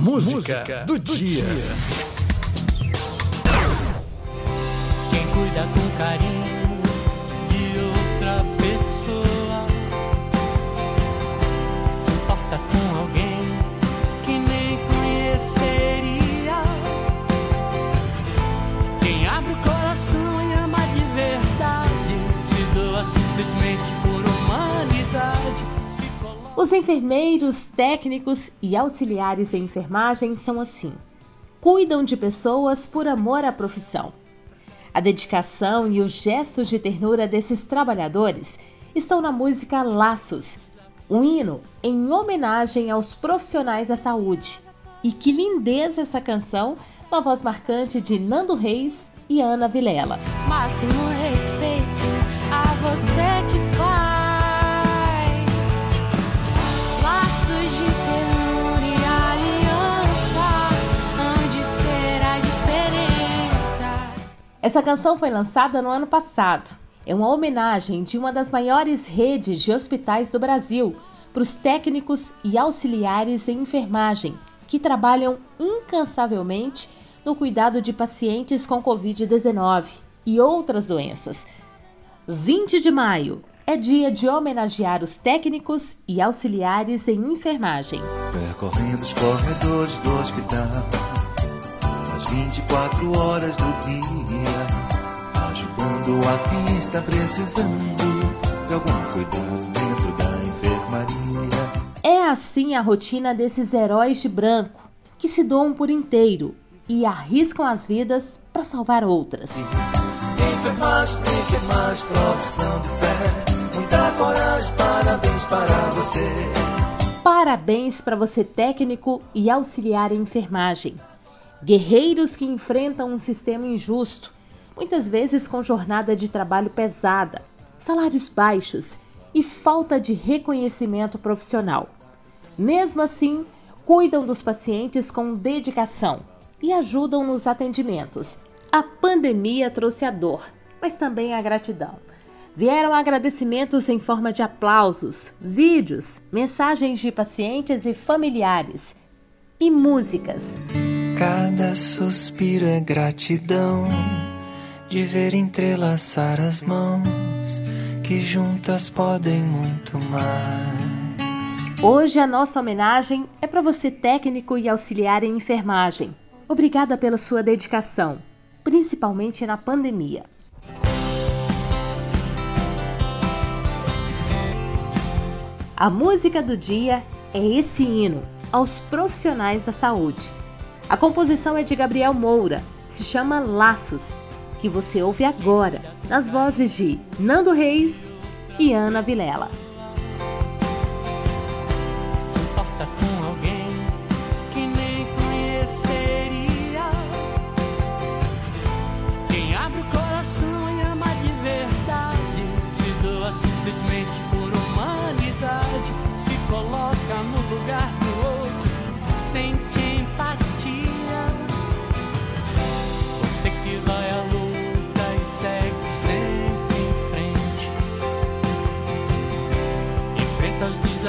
Música, Música do, do, dia. dia. Quem cuida com carinho de outra pessoa se importa com alguém que nem conheceria. Quem abre o coração e ama de verdade se doa simplesmente por. Os enfermeiros, técnicos e auxiliares em enfermagem são assim. Cuidam de pessoas por amor à profissão. A dedicação e os gestos de ternura desses trabalhadores estão na música Laços, um hino em homenagem aos profissionais da saúde. E que lindeza essa canção, na voz marcante de Nando Reis e Ana Vilela. Máximo respeito a você que faz. Essa canção foi lançada no ano passado. É uma homenagem de uma das maiores redes de hospitais do Brasil para os técnicos e auxiliares em enfermagem que trabalham incansavelmente no cuidado de pacientes com Covid-19 e outras doenças. 20 de maio é dia de homenagear os técnicos e auxiliares em enfermagem. Percorrendo os corredores do hospital 24 horas do dia, ajudando a quem está precisando de algum cuidado dentro da enfermaria. É assim a rotina desses heróis de branco que se doam por inteiro e arriscam as vidas para salvar outras. Enfermagem, enfermagem, profissão de fé, muita coragem, parabéns para você. Parabéns para você, técnico e auxiliar em enfermagem. Guerreiros que enfrentam um sistema injusto, muitas vezes com jornada de trabalho pesada, salários baixos e falta de reconhecimento profissional. Mesmo assim, cuidam dos pacientes com dedicação e ajudam nos atendimentos. A pandemia trouxe a dor, mas também a gratidão. Vieram agradecimentos em forma de aplausos, vídeos, mensagens de pacientes e familiares e músicas. Cada suspiro é gratidão de ver entrelaçar as mãos que juntas podem muito mais. Hoje a nossa homenagem é para você, técnico e auxiliar em enfermagem. Obrigada pela sua dedicação, principalmente na pandemia. A música do dia é esse hino aos profissionais da saúde a composição é de Gabriel Moura, se chama Laços, que você ouve agora, nas vozes de Nando Reis e Ana Vilela. simplesmente por humanidade se coloca no lugar do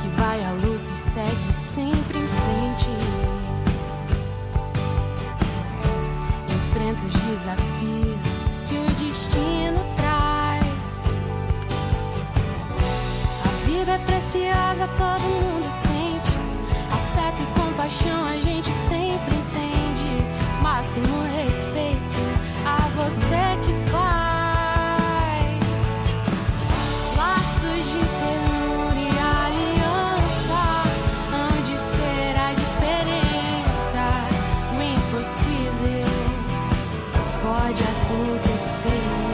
que vai à luta e segue sempre em frente. Enfrenta os desafios que o destino traz. A vida é preciosa, todo mundo sente. Afeto e compaixão a gente sempre entende. Máximo respeito a você que acontecer.